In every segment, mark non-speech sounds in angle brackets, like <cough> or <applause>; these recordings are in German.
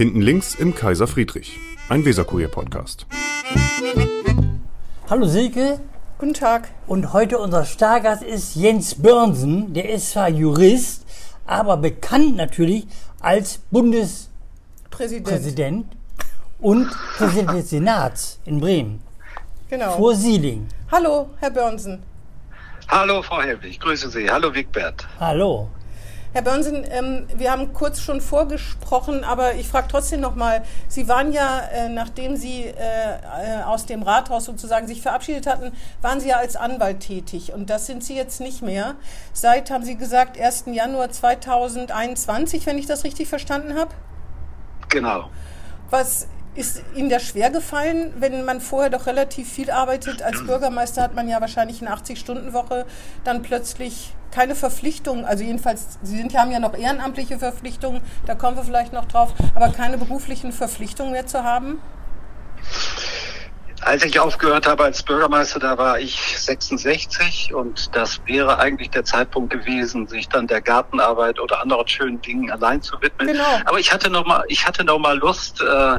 Hinten links im Kaiser Friedrich, ein Weserkurier-Podcast. Hallo Silke. Guten Tag. Und heute unser Stargast ist Jens Börnsen. Der ist zwar Jurist, aber bekannt natürlich als Bundespräsident Präsident. und Präsident des Senats in Bremen. Genau. Vor Sieling. Hallo, Herr Börnsen. Hallo Frau Helwig, grüße Sie. Hallo Wigbert. Hallo. Herr Börnsen, ähm, wir haben kurz schon vorgesprochen, aber ich frage trotzdem nochmal. Sie waren ja, äh, nachdem Sie äh, aus dem Rathaus sozusagen sich verabschiedet hatten, waren Sie ja als Anwalt tätig. Und das sind Sie jetzt nicht mehr. Seit, haben Sie gesagt, 1. Januar 2021, wenn ich das richtig verstanden habe. Genau. Was ist Ihnen das schwer gefallen, wenn man vorher doch relativ viel arbeitet? Als Bürgermeister hat man ja wahrscheinlich eine 80-Stunden-Woche, dann plötzlich keine Verpflichtungen, also jedenfalls, Sie sind, haben ja noch ehrenamtliche Verpflichtungen, da kommen wir vielleicht noch drauf, aber keine beruflichen Verpflichtungen mehr zu haben? Als ich aufgehört habe als Bürgermeister, da war ich 66 und das wäre eigentlich der Zeitpunkt gewesen, sich dann der Gartenarbeit oder anderen schönen Dingen allein zu widmen. Genau. Aber ich hatte noch mal, ich hatte noch mal Lust, äh,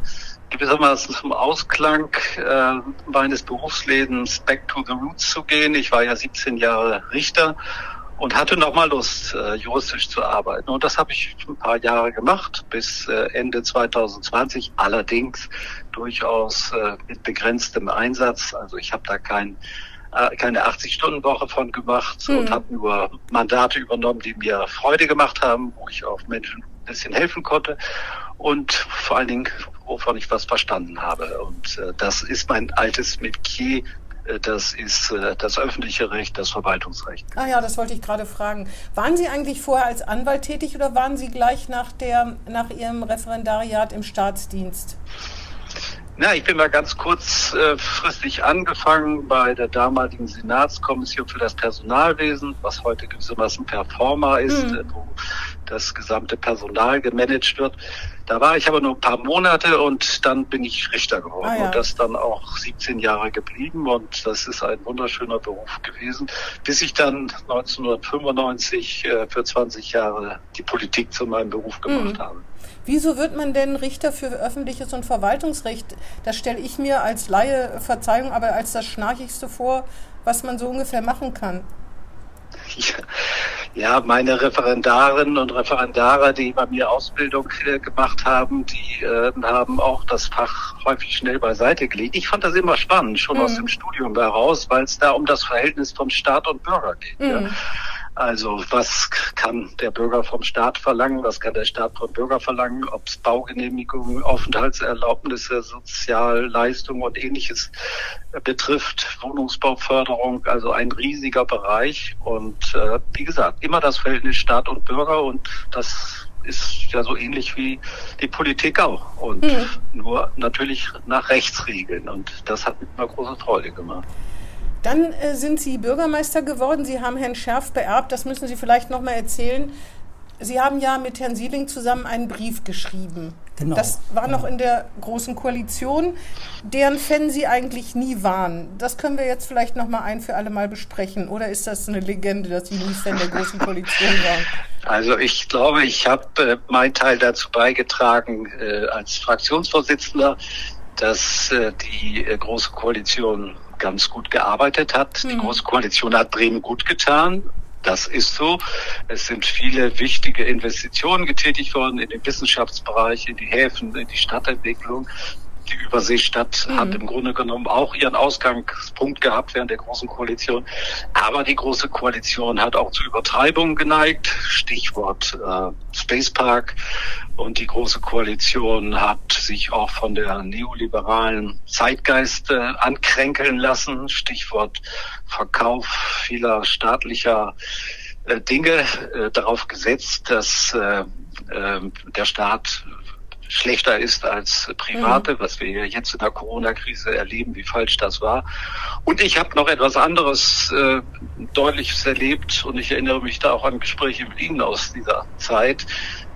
gewissermaßen zum Ausklang äh, meines Berufslebens back to the roots zu gehen. Ich war ja 17 Jahre Richter und hatte noch mal Lust, äh, juristisch zu arbeiten. Und das habe ich ein paar Jahre gemacht, bis äh, Ende 2020, allerdings durchaus äh, mit begrenztem Einsatz. Also ich habe da kein äh, keine 80-Stunden-Woche von gemacht Mhm. und habe nur Mandate übernommen, die mir Freude gemacht haben, wo ich auch Menschen ein bisschen helfen konnte und vor allen Dingen, wovon ich was verstanden habe. Und äh, das ist mein altes Metier, äh, das ist äh, das öffentliche Recht, das Verwaltungsrecht. Ah ja, das wollte ich gerade fragen. Waren Sie eigentlich vorher als Anwalt tätig oder waren Sie gleich nach, der, nach Ihrem Referendariat im Staatsdienst? Na, ich bin mal ganz kurzfristig angefangen bei der damaligen Senatskommission für das Personalwesen, was heute gewissermaßen Performa ist, Mhm. äh, wo das gesamte Personal gemanagt wird. Da war ich aber nur ein paar Monate und dann bin ich Richter geworden Ah ja. und das dann auch 17 Jahre geblieben und das ist ein wunderschöner Beruf gewesen, bis ich dann 1995 äh, für 20 Jahre die Politik zu meinem Beruf gemacht Mhm. habe. Wieso wird man denn Richter für öffentliches und Verwaltungsrecht? Das stelle ich mir als Laie, Verzeihung, aber als das Schnarchigste vor, was man so ungefähr machen kann. <laughs> Ja, meine Referendarinnen und Referendare, die bei mir Ausbildung äh, gemacht haben, die äh, haben auch das Fach häufig schnell beiseite gelegt. Ich fand das immer spannend, schon Mhm. aus dem Studium heraus, weil es da um das Verhältnis von Staat und Bürger geht. Ja. Also was kann der Bürger vom Staat verlangen, was kann der Staat vom Bürger verlangen, ob es Baugenehmigungen, Aufenthaltserlaubnisse, Sozialleistungen und ähnliches äh, betrifft, Wohnungsbauförderung, also ein riesiger Bereich. Und äh, wie gesagt, immer das Verhältnis Staat und Bürger und das ist ja so ähnlich wie die Politik auch. Und Mhm. nur natürlich nach Rechtsregeln. Und das hat mir immer große Freude gemacht. Dann äh, sind Sie Bürgermeister geworden. Sie haben Herrn Scherf beerbt. Das müssen Sie vielleicht noch mal erzählen. Sie haben ja mit Herrn Sieling zusammen einen Brief geschrieben. Genau. Das war noch in der Großen Koalition, deren Fan Sie eigentlich nie waren. Das können wir jetzt vielleicht noch mal ein für alle Mal besprechen. Oder ist das eine Legende, dass Sie nie Fan der Großen Koalition waren? Also ich glaube, ich habe äh, meinen Teil dazu beigetragen äh, als Fraktionsvorsitzender, dass äh, die äh, Große Koalition ganz gut gearbeitet hat. Die Mhm. Große Koalition hat Bremen gut getan. Das ist so. Es sind viele wichtige Investitionen getätigt worden in den Wissenschaftsbereich, in die Häfen, in die Stadtentwicklung. Die Überseestadt Mhm. hat im Grunde genommen auch ihren Ausgangspunkt gehabt während der Großen Koalition. Aber die Große Koalition hat auch zu Übertreibungen geneigt. Stichwort äh, Space Park. Und die Große Koalition hat sich auch von der neoliberalen Zeitgeist äh, ankränkeln lassen. Stichwort Verkauf vieler staatlicher äh, Dinge äh, darauf gesetzt, dass äh, äh, der Staat schlechter ist als Private, was wir jetzt in der Corona-Krise erleben, wie falsch das war. Und ich habe noch etwas anderes äh, Deutliches erlebt und ich erinnere mich da auch an Gespräche mit Ihnen aus dieser Zeit,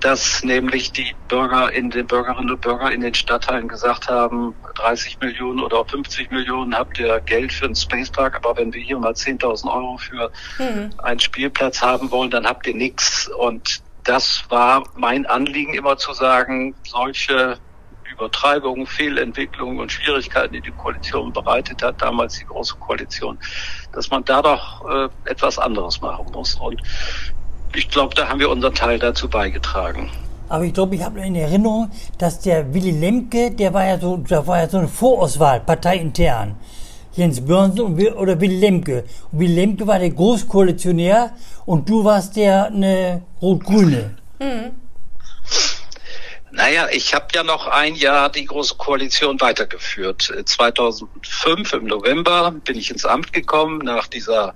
dass nämlich die Bürger in den Bürgerinnen und Bürger in den Stadtteilen gesagt haben, 30 Millionen oder auch 50 Millionen habt ihr Geld für einen Spacepark, aber wenn wir hier mal 10.000 Euro für Mhm. einen Spielplatz haben wollen, dann habt ihr nichts. Und das war mein Anliegen immer zu sagen, solche Übertreibungen, Fehlentwicklungen und Schwierigkeiten, die die Koalition bereitet hat, damals die Große Koalition, dass man da doch äh, etwas anderes machen muss. Und ich glaube, da haben wir unseren Teil dazu beigetragen. Aber ich glaube, ich habe in Erinnerung, dass der Willy Lemke, der war ja so, da war ja so eine Vorauswahl, parteiintern. Jens Börnsen oder Willy Lemke. Und Willy Lemke war der Großkoalitionär und du warst der eine Rot-Grüne. Mhm. Naja, ich habe ja noch ein Jahr die Große Koalition weitergeführt. 2005 im November bin ich ins Amt gekommen nach dieser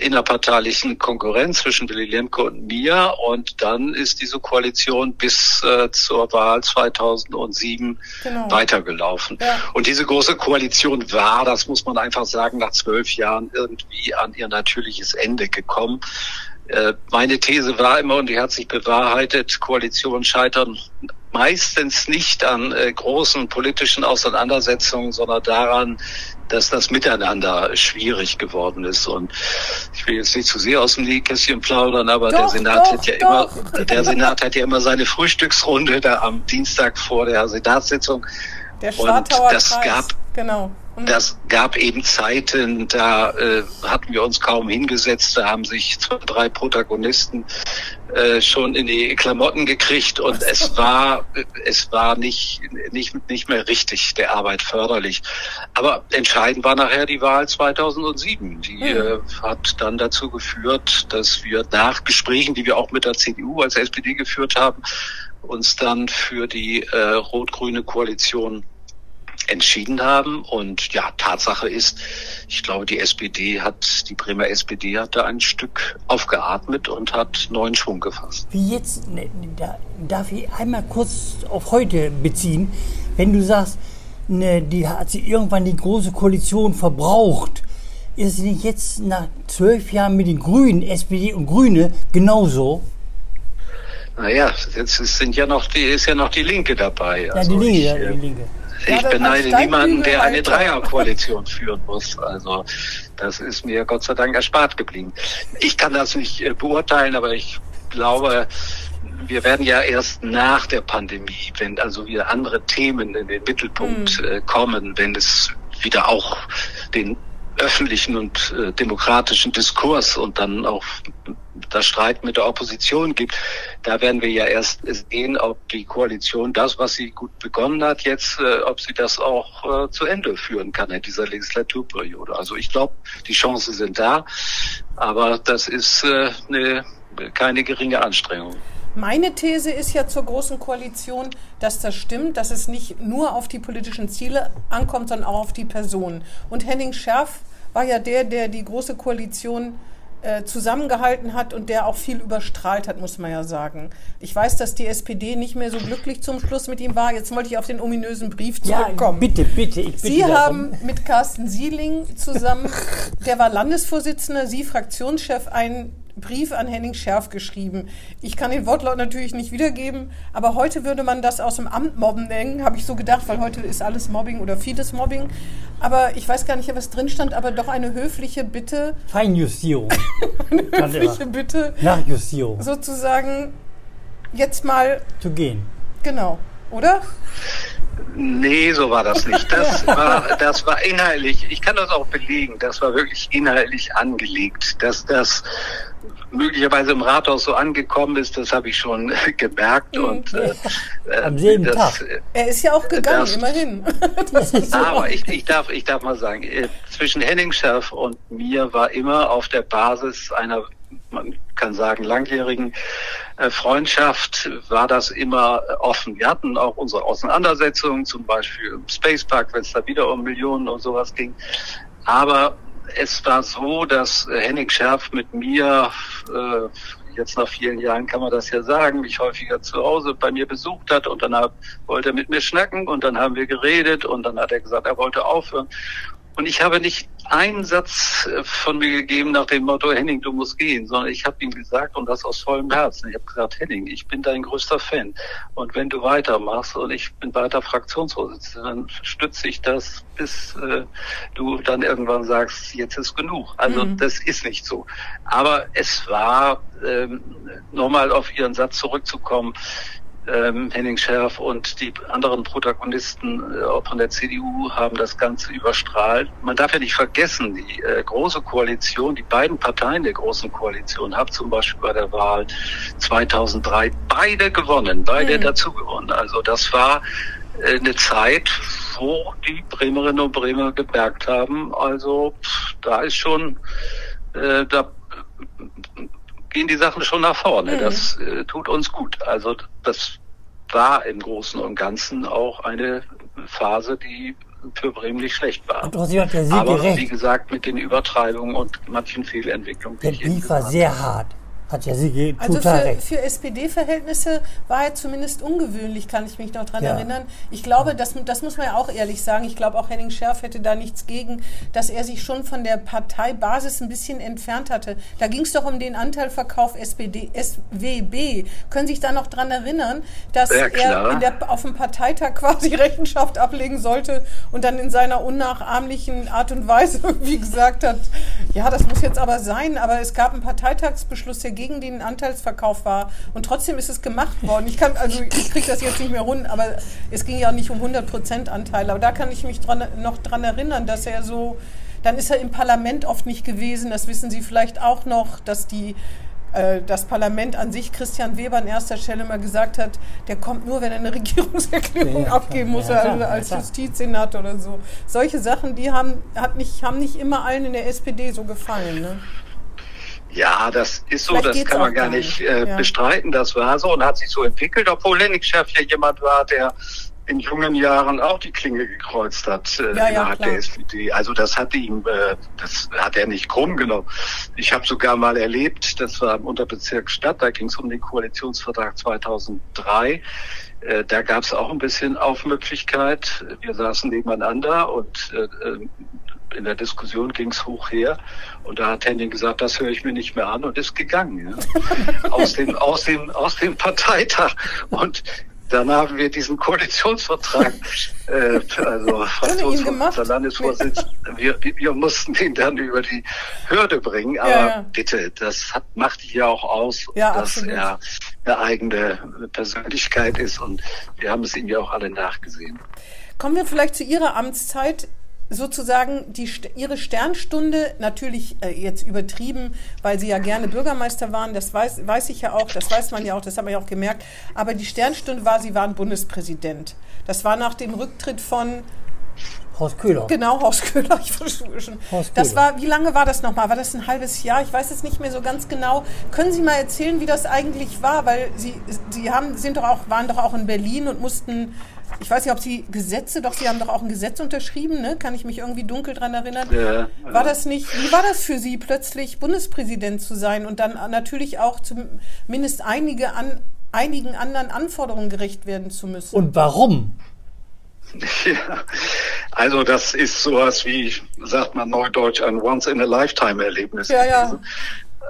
innerparteilichen Konkurrenz zwischen Willy Lemke und mir. Und dann ist diese Koalition bis äh, zur Wahl 2007 genau. weitergelaufen. Ja. Und diese große Koalition war, das muss man einfach sagen, nach zwölf Jahren irgendwie an ihr natürliches Ende gekommen. Äh, meine These war immer, und die hat sich bewahrheitet, Koalitionen scheitern meistens nicht an äh, großen politischen Auseinandersetzungen, sondern daran, dass das Miteinander schwierig geworden ist. Und ich will jetzt nicht zu sehr aus dem Nähkästchen plaudern, aber doch, der Senat doch, hat ja doch. immer, der Senat hat ja immer seine Frühstücksrunde da am Dienstag vor der Senatssitzung. Der Schwartauer Und das Kreis. gab genau. Das gab eben Zeiten, da äh, hatten wir uns kaum hingesetzt, da haben sich zwei, drei Protagonisten äh, schon in die Klamotten gekriegt und es war es war nicht nicht nicht mehr richtig der Arbeit förderlich. Aber entscheidend war nachher die Wahl 2007. Die mhm. äh, hat dann dazu geführt, dass wir nach Gesprächen, die wir auch mit der CDU als SPD geführt haben, uns dann für die äh, rot-grüne Koalition entschieden haben. Und ja, Tatsache ist, ich glaube, die SPD hat, die Bremer SPD hat da ein Stück aufgeatmet und hat neuen Schwung gefasst. Wie jetzt, ne, da darf ich einmal kurz auf heute beziehen. Wenn du sagst, ne, die hat sie irgendwann die große Koalition verbraucht, ist sie nicht jetzt nach zwölf Jahren mit den Grünen, SPD und Grüne genauso? Naja, jetzt sind ja noch die, ist ja noch die Linke dabei. Ja, also die Linke, ich, ja, die äh, Linke. Ich ja, beneide niemanden, der eine Dreierkoalition <laughs> führen muss. Also das ist mir Gott sei Dank erspart geblieben. Ich kann das nicht äh, beurteilen, aber ich glaube, wir werden ja erst nach der Pandemie, wenn also wieder andere Themen in den Mittelpunkt mhm. kommen, wenn es wieder auch den öffentlichen und äh, demokratischen Diskurs und dann auch das Streit mit der Opposition gibt, da werden wir ja erst sehen, ob die Koalition das, was sie gut begonnen hat, jetzt, äh, ob sie das auch äh, zu Ende führen kann in dieser Legislaturperiode. Also ich glaube, die Chancen sind da, aber das ist äh, eine, keine geringe Anstrengung. Meine These ist ja zur Großen Koalition, dass das stimmt, dass es nicht nur auf die politischen Ziele ankommt, sondern auch auf die Personen. Und Henning Scherf war ja der, der die Große Koalition äh, zusammengehalten hat und der auch viel überstrahlt hat, muss man ja sagen. Ich weiß, dass die SPD nicht mehr so glücklich zum Schluss mit ihm war. Jetzt wollte ich auf den ominösen Brief zurückkommen. Ja, bitte, bitte. Ich bitte Sie darum. haben mit Carsten Sieling zusammen, der war Landesvorsitzender, Sie Fraktionschef, einen Brief an Henning Schärf geschrieben. Ich kann den Wortlaut natürlich nicht wiedergeben, aber heute würde man das aus dem Amt mobben nennen, habe ich so gedacht, weil heute ist alles Mobbing oder vieles Mobbing. Aber ich weiß gar nicht, was drin stand, aber doch eine höfliche Bitte. Feinjustierung. <laughs> eine höfliche Bitte. Nachjustierung. Sozusagen jetzt mal. Zu gehen. Genau. Oder? Nee, so war das nicht. Das <laughs> war, das war inhaltlich, ich kann das auch belegen, das war wirklich inhaltlich angelegt. Dass das möglicherweise im Rathaus so angekommen ist, das habe ich schon <laughs> gemerkt. Mhm. Und, äh, Am selben das, Tag. Äh, er ist ja auch gegangen, das, immerhin. <laughs> so aber ich, ich, darf, ich darf mal sagen, äh, zwischen Henning Scherf und mir war immer auf der Basis einer, man kann sagen, langjährigen äh, Freundschaft war das immer offen. Wir hatten auch unsere Auseinandersetzungen, zum Beispiel im Space Park, wenn es da wieder um Millionen und sowas ging. Aber es war so, dass Henning Scherf mit mir, äh, jetzt nach vielen Jahren kann man das ja sagen, mich häufiger zu Hause bei mir besucht hat und dann wollte er mit mir schnacken und dann haben wir geredet und dann hat er gesagt, er wollte aufhören. Und ich habe nicht einen Satz äh, von mir gegeben nach dem Motto, Henning, du musst gehen, sondern ich habe ihm gesagt und das aus vollem Herzen. Ich habe gesagt, Henning, ich bin dein größter Fan. Und wenn du weitermachst und ich bin weiter Fraktionsvorsitzender, dann stütze ich das, bis äh, du dann irgendwann sagst, jetzt ist genug. Also mhm. das ist nicht so. Aber es war, ähm, nochmal auf Ihren Satz zurückzukommen, ähm, Henning Scherf und die anderen Protagonisten äh, von der CDU haben das Ganze überstrahlt. Man darf ja nicht vergessen, die äh, große Koalition, die beiden Parteien der großen Koalition haben zum Beispiel bei der Wahl 2003 beide gewonnen, beide mhm. dazu gewonnen. Also das war äh, eine Zeit, wo die Bremerinnen und Bremer gemerkt haben, also pff, da ist schon, äh, da gehen die Sachen schon nach vorne. Mhm. Das äh, tut uns gut. Also das war im Großen und Ganzen auch eine Phase, die für Bremen nicht schlecht war. Aber gerecht. wie gesagt, mit den Übertreibungen und manchen Fehlentwicklungen. Der Brief war sehr hart. Hat ja Sie also total für, für SPD-Verhältnisse war er zumindest ungewöhnlich, kann ich mich noch dran Ja. erinnern. Ich glaube, das, das muss man ja auch ehrlich sagen, ich glaube auch Henning Scherf hätte da nichts gegen, dass er sich schon von der Parteibasis ein bisschen entfernt hatte. Da ging es doch um den Anteilverkauf SPD, SWB. Können Sie sich da noch dran erinnern, dass Ja, er der, auf dem Parteitag <laughs> quasi Rechenschaft ablegen sollte und dann in seiner unnachahmlichen Art und Weise, <laughs> wie gesagt hat, ja, das muss jetzt aber sein, aber es gab einen Parteitagsbeschluss, der gegen den Anteilsverkauf war und trotzdem ist es gemacht worden. Ich kann, also ich kriege das jetzt nicht mehr rund, aber es ging ja nicht um 100% Anteile, aber da kann ich mich dran, noch dran erinnern, dass er so, dann ist er im Parlament oft nicht gewesen, das wissen Sie vielleicht auch noch, dass die äh, das Parlament an sich Christian Weber an erster Stelle mal gesagt hat, der kommt nur, wenn er eine <laughs> Regierungserklärung Ja, ja, abgeben muss, Ja, also als klar. Justizsenator oder so. Solche Sachen, die haben, hat nicht, haben nicht immer allen in der SPD so gefallen. Ne? Ja, das ist so, Vielleicht das kann man gar gar nicht nicht. äh, Ja. bestreiten. Das war so und hat sich so entwickelt, obwohl Lennig-Chef ja jemand war, der in jungen Jahren auch die Klinge gekreuzt hat äh, Ja, ja, innerhalb klar. der SPD. Also das hat ihm, äh, das hat er nicht krumm genommen. Ich habe sogar mal erlebt, das war im Unterbezirk Stadt, da ging es um den Koalitionsvertrag 2003. Äh, da gab es auch ein bisschen Aufmüpfigkeit. Wir saßen nebeneinander und äh, äh, in der Diskussion ging es hoch her. Und da hat Henning gesagt, das höre ich mir nicht mehr an und ist gegangen. Ja. <laughs> aus, dem, aus, dem, aus dem Parteitag. Und dann haben wir diesen Koalitionsvertrag, <laughs> äh, also Fraktionsvorsitzender, Landesvorsitzender, wir, wir mussten ihn dann über die Hürde bringen. Aber Ja, ja. bitte, das hat, macht ja auch aus, Ja, dass absolut. er eine eigene Persönlichkeit ist. Und wir haben es ihm ja auch alle nachgesehen. Kommen wir vielleicht zu Ihrer Amtszeit. Sozusagen die, Ihre Sternstunde, natürlich äh, jetzt übertrieben, weil Sie ja gerne Bürgermeister waren, das weiß, weiß ich ja auch, das weiß man ja auch, das hat man ja auch gemerkt. Aber die Sternstunde war, Sie waren Bundespräsident. Das war nach dem Rücktritt von Horst Köhler. Genau, Horst Köhler, <laughs> ich schon. Horst Das Köhler. war, wie lange war das nochmal? War das ein halbes Jahr? Ich weiß es nicht mehr so ganz genau. Können Sie mal erzählen, wie das eigentlich war? Weil Sie, Sie haben, sind doch auch, waren doch auch in Berlin und mussten, ich weiß nicht, ob Sie Gesetze, doch Sie haben doch auch ein Gesetz unterschrieben, ne? Kann ich mich irgendwie dunkel dran erinnern? Ja, War das nicht, wie war das für Sie, plötzlich Bundespräsident zu sein und dann natürlich auch zumindest einige an, einigen anderen Anforderungen gerecht werden zu müssen? Und warum? <laughs> Ja, also das ist sowas wie, sagt man neudeutsch, ein Once-in-a-Lifetime-Erlebnis. Ja, ja.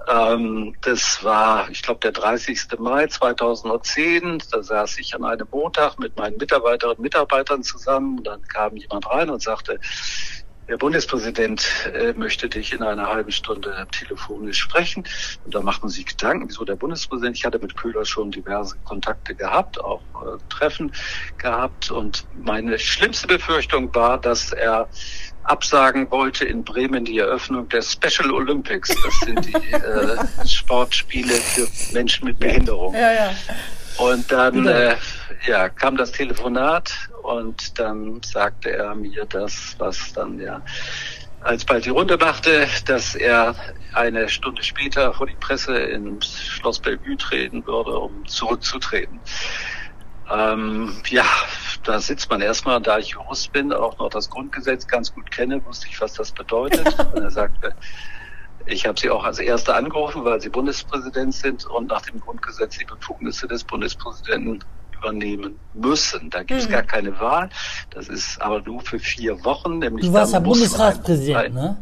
Ähm, das war, ich glaube, der 30. Mai 2010. Da saß ich an einem Montag mit meinen Mitarbeiterinnen und Mitarbeitern zusammen. Und dann kam jemand rein und sagte, der Bundespräsident äh, möchte dich in einer halben Stunde telefonisch sprechen. Und da macht man sich Gedanken, wieso der Bundespräsident? Ich hatte mit Köhler schon diverse Kontakte gehabt, auch äh, Treffen gehabt. Und meine schlimmste Befürchtung war, dass er absagen wollte in Bremen die Eröffnung der Special Olympics. Das sind die äh, Sportspiele für Menschen mit Behinderung. ja, ja. Und dann äh, ja, kam das Telefonat und dann sagte er mir das, was dann ja alsbald die Runde machte, dass er eine Stunde später vor die Presse ins Schloss Bellevue treten würde, um zurückzutreten. Ähm, ja, da sitzt man erstmal, da ich Jurist bin, auch noch das Grundgesetz ganz gut kenne, wusste ich, was das bedeutet. <laughs> Und er sagte, ich habe Sie auch als Erste angerufen, weil Sie Bundespräsident sind und nach dem Grundgesetz die Befugnisse des Bundespräsidenten übernehmen müssen. Da gibt es Mhm. gar keine Wahl. Das ist aber nur für vier Wochen. Nämlich Du warst ja Bundesratspräsident, ne?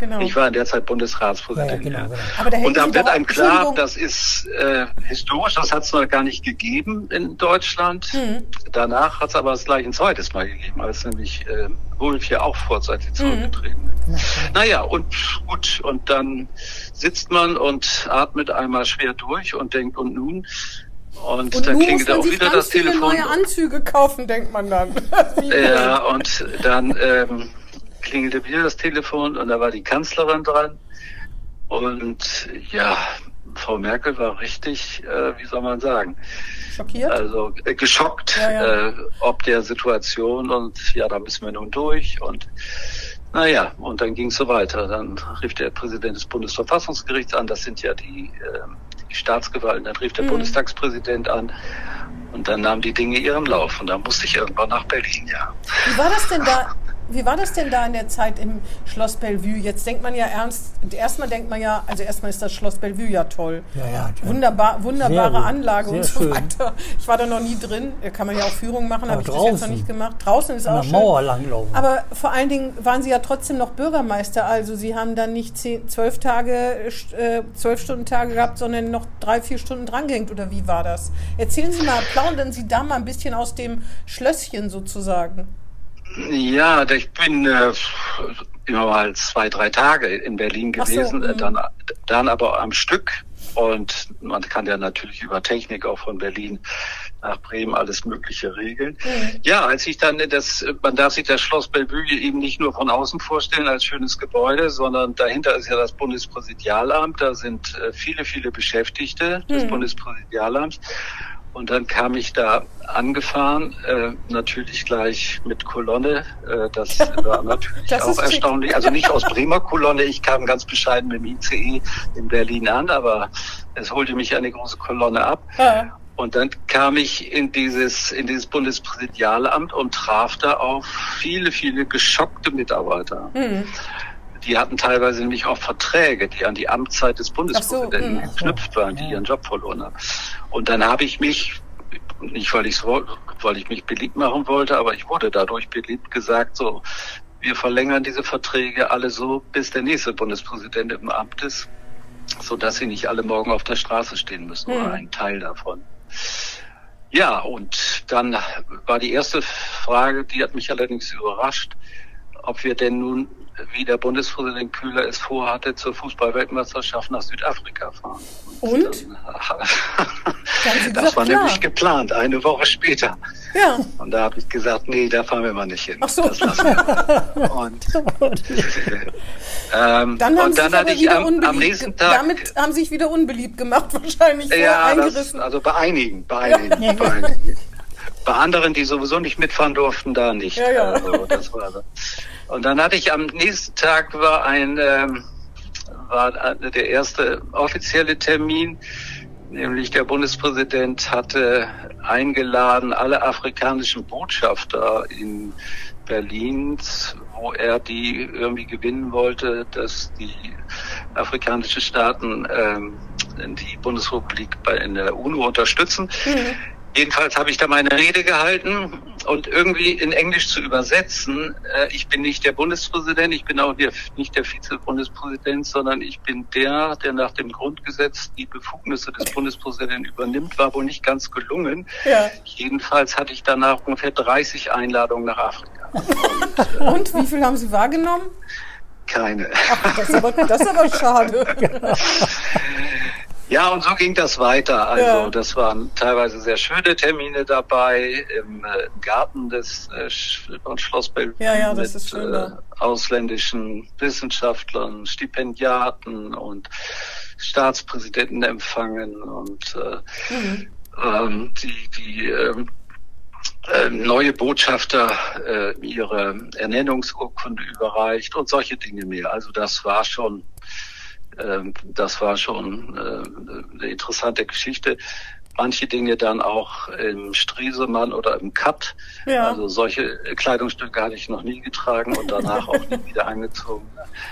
Genau. Ich war in der Zeit Ja, ja, Bundesratspräsident. genau, ja. genau. Und da Sie wird einem klar, das ist äh, historisch, das hat es noch gar nicht gegeben in Deutschland. Mhm. Danach hat es aber es gleich ein zweites Mal gegeben, als nämlich äh, Wulff ja auch vorzeitig Mhm. zurückgetreten ist. Naja, und gut, und dann sitzt man und atmet einmal schwer durch und denkt, und nun? Und, und dann klingelt auch wieder das Telefon. neue Anzüge kaufen, denkt man dann. <laughs> Ja, und dann ähm, klingelte wieder das Telefon und da war die Kanzlerin dran. Und ja, Frau Merkel war richtig, äh, wie soll man sagen, Schockiert? also äh, geschockt, Ja, ja. Äh, ob der Situation und ja, da müssen wir nun durch und naja, und dann ging es so weiter. Dann rief der Präsident des Bundesverfassungsgerichts an, das sind ja die, ähm, die Staatsgewalten, dann rief der Mhm. Bundestagspräsident an und dann nahmen die Dinge ihren Lauf und dann musste ich irgendwann nach Berlin, ja. Wie war das denn da? <laughs> Wie war das denn da in der Zeit im Schloss Bellevue? Jetzt denkt man ja ernst, erstmal denkt man ja, also erstmal ist das Schloss Bellevue ja toll. Ja, ja, ja. Wunderbar, wunderbare Anlage sehr und so schön. weiter. Ich war da noch nie drin. Da kann man ja auch Führungen machen, habe ich bis jetzt noch nicht gemacht. Draußen ist An auch der schön. Mauer langlaufen. Aber vor allen Dingen waren Sie ja trotzdem noch Bürgermeister. Also Sie haben dann nicht zehn, zwölf Tage, äh, zwölf Stunden Tage gehabt, sondern noch drei, vier Stunden drangehängt. Oder wie war das? Erzählen Sie mal, plaudern Sie da mal ein bisschen aus dem Schlösschen sozusagen. Ja, ich bin äh, immer mal zwei, drei Tage in Berlin Ach so, gewesen, äh, mhm. dann, dann aber am Stück. Und man kann ja natürlich über Technik auch von Berlin nach Bremen alles Mögliche regeln. Mhm. Ja, als ich dann das, man darf sich das Schloss Bellevue eben nicht nur von außen vorstellen als schönes Gebäude, sondern dahinter ist ja das Bundespräsidialamt. Da sind äh, viele, viele Beschäftigte des Mhm. Bundespräsidialamts. Und dann kam ich da angefahren, äh, natürlich gleich mit Kolonne. Äh, das war <laughs> natürlich Das auch schick. erstaunlich. Also nicht aus Bremer Kolonne, ich kam ganz bescheiden mit dem ICE in Berlin an, aber es holte mich eine große Kolonne ab. Ja. Und dann kam ich in dieses, in dieses Bundespräsidialamt und traf da auf viele, viele geschockte Mitarbeiter. Mhm. Die hatten teilweise nämlich auch Verträge, die an die Amtszeit des Bundespräsidenten so, mm. geknüpft waren, die ihren Job verloren haben. Und dann habe ich mich, nicht weil ich weil ich mich beliebt machen wollte, aber ich wurde dadurch beliebt, gesagt, so, wir verlängern diese Verträge alle so, bis der nächste Bundespräsident im Amt ist, so dass sie nicht alle morgen auf der Straße stehen müssen, Hm. oder ein Teil davon. Ja, und dann war die erste Frage, die hat mich allerdings überrascht, ob wir denn nun, wie der Bundespräsident Kühler es vorhatte, zur Fußballweltmeisterschaft nach Südafrika fahren. Und? <laughs> Sie das war klar. nämlich geplant, eine Woche später. Ja. Und da habe ich gesagt, nee, da fahren wir mal nicht hin. Ach so. Das lassen wir. <laughs> Und, <laughs> ähm, Dann haben und dann hatte ich am, am nächsten Tag. Damit haben Sie sich wieder unbeliebt gemacht, wahrscheinlich Ja, das, also bei einigen, bei einigen, bei einigen. Bei anderen, die sowieso nicht mitfahren durften, da nicht. Ja, ja. Also, das war so. Und dann hatte ich am nächsten Tag war ein ähm, war äh, der erste offizielle Termin, nämlich der Bundespräsident hatte eingeladen alle afrikanischen Botschafter in Berlin, wo er die irgendwie gewinnen wollte, dass die afrikanischen Staaten ähm, die Bundesrepublik bei in der UNO unterstützen. Mhm. Jedenfalls habe ich da meine Rede gehalten und irgendwie in Englisch zu übersetzen, äh, ich bin nicht der Bundespräsident, ich bin auch der, nicht der Vizebundespräsident, sondern ich bin der, der nach dem Grundgesetz die Befugnisse des Bundespräsidenten übernimmt, war wohl nicht ganz gelungen. Ja. Jedenfalls hatte ich danach ungefähr 30 Einladungen nach Afrika. <laughs> Und wie viel haben Sie wahrgenommen? Keine. Das ist aber, das ist aber schade. <laughs> Ja, und so ging das weiter. Also Ja. das waren teilweise sehr schöne Termine dabei im äh, Garten des äh, Schloss Bellevue Ja, ja, das mit äh, ausländischen Wissenschaftlern, Stipendiaten und Staatspräsidenten empfangen und äh, Mhm. ähm, die, die ähm, äh, neue Botschafter äh, ihre Ernennungsurkunde überreicht und solche Dinge mehr. Also das war schon, das war schon äh, eine interessante Geschichte. manche Dinge dann auch im Striesemann oder im Cut. Ja. Also solche Kleidungsstücke hatte ich noch nie getragen und danach auch nie wieder angezogen.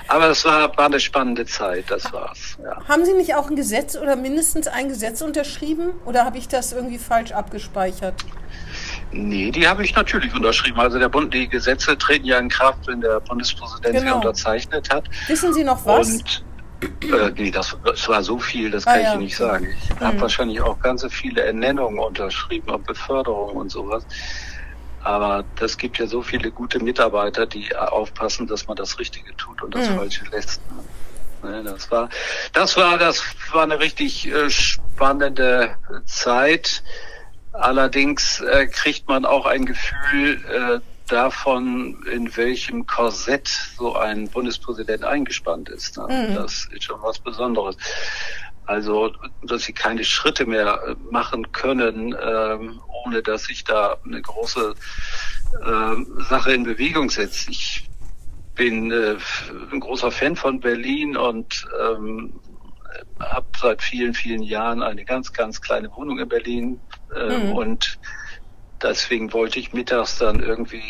Aber es war, war eine spannende Zeit, das war's. Ja. Haben Sie nicht auch ein Gesetz oder mindestens ein Gesetz unterschrieben? Oder habe ich das irgendwie falsch abgespeichert? Nee, die habe ich natürlich unterschrieben. Also der Bund, die Gesetze treten ja in Kraft, wenn der Bundespräsident sie Genau. unterzeichnet hat. Wissen Sie noch was? Und äh, nee, das, das war so viel, das Ah, kann ich ja. Ihnen nicht sagen. Ich habe wahrscheinlich auch ganz viele Ernennungen unterschrieben und Beförderungen und sowas. Aber das gibt ja so viele gute Mitarbeiter, die aufpassen, dass man das Richtige tut und das Falsche lässt. Ne, Das war, das war, das war eine richtig äh, spannende Zeit. Allerdings äh, kriegt man auch ein Gefühl äh, davon, in welchem Korsett so ein Bundespräsident eingespannt ist. Ne? Das ist schon was Besonderes. Also, dass sie keine Schritte mehr äh, machen können, ähm, ohne dass sich da eine große ähm, Sache in Bewegung setzt. Ich bin äh, ein großer Fan von Berlin und ähm, habe seit vielen, vielen Jahren eine ganz, ganz kleine Wohnung in Berlin ähm, und deswegen wollte ich mittags dann irgendwie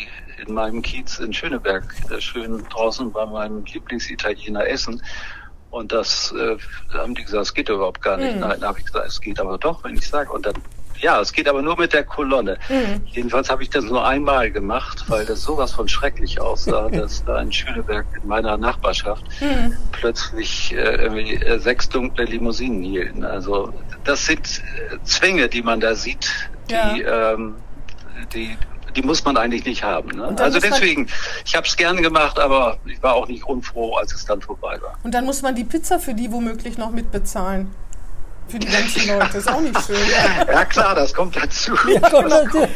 in meinem Kiez in Schöneberg äh, schön draußen bei meinem Lieblingsitaliener essen. Und das äh, haben die gesagt, es geht überhaupt gar nicht. Nein, da habe ich gesagt, es geht aber doch, wenn ich sage. Und dann, ja, es geht aber nur mit der Kolonne. Jedenfalls habe ich das nur einmal gemacht, weil das sowas von schrecklich aussah, <laughs> dass da in Schöneberg in meiner Nachbarschaft plötzlich äh, irgendwie äh, sechs dunkle Limousinen hielten. Also das sind äh, Zwänge, die man da sieht, die, ähm, die die muss man eigentlich nicht haben. Ne? Also deswegen, ich habe es gern gemacht, aber ich war auch nicht unfroh, als es dann vorbei war. Und dann muss man die Pizza für die womöglich noch mitbezahlen. Für die ganzen Leute. Ist auch nicht schön. <laughs> Ja klar, das kommt dazu. Komm, Leute.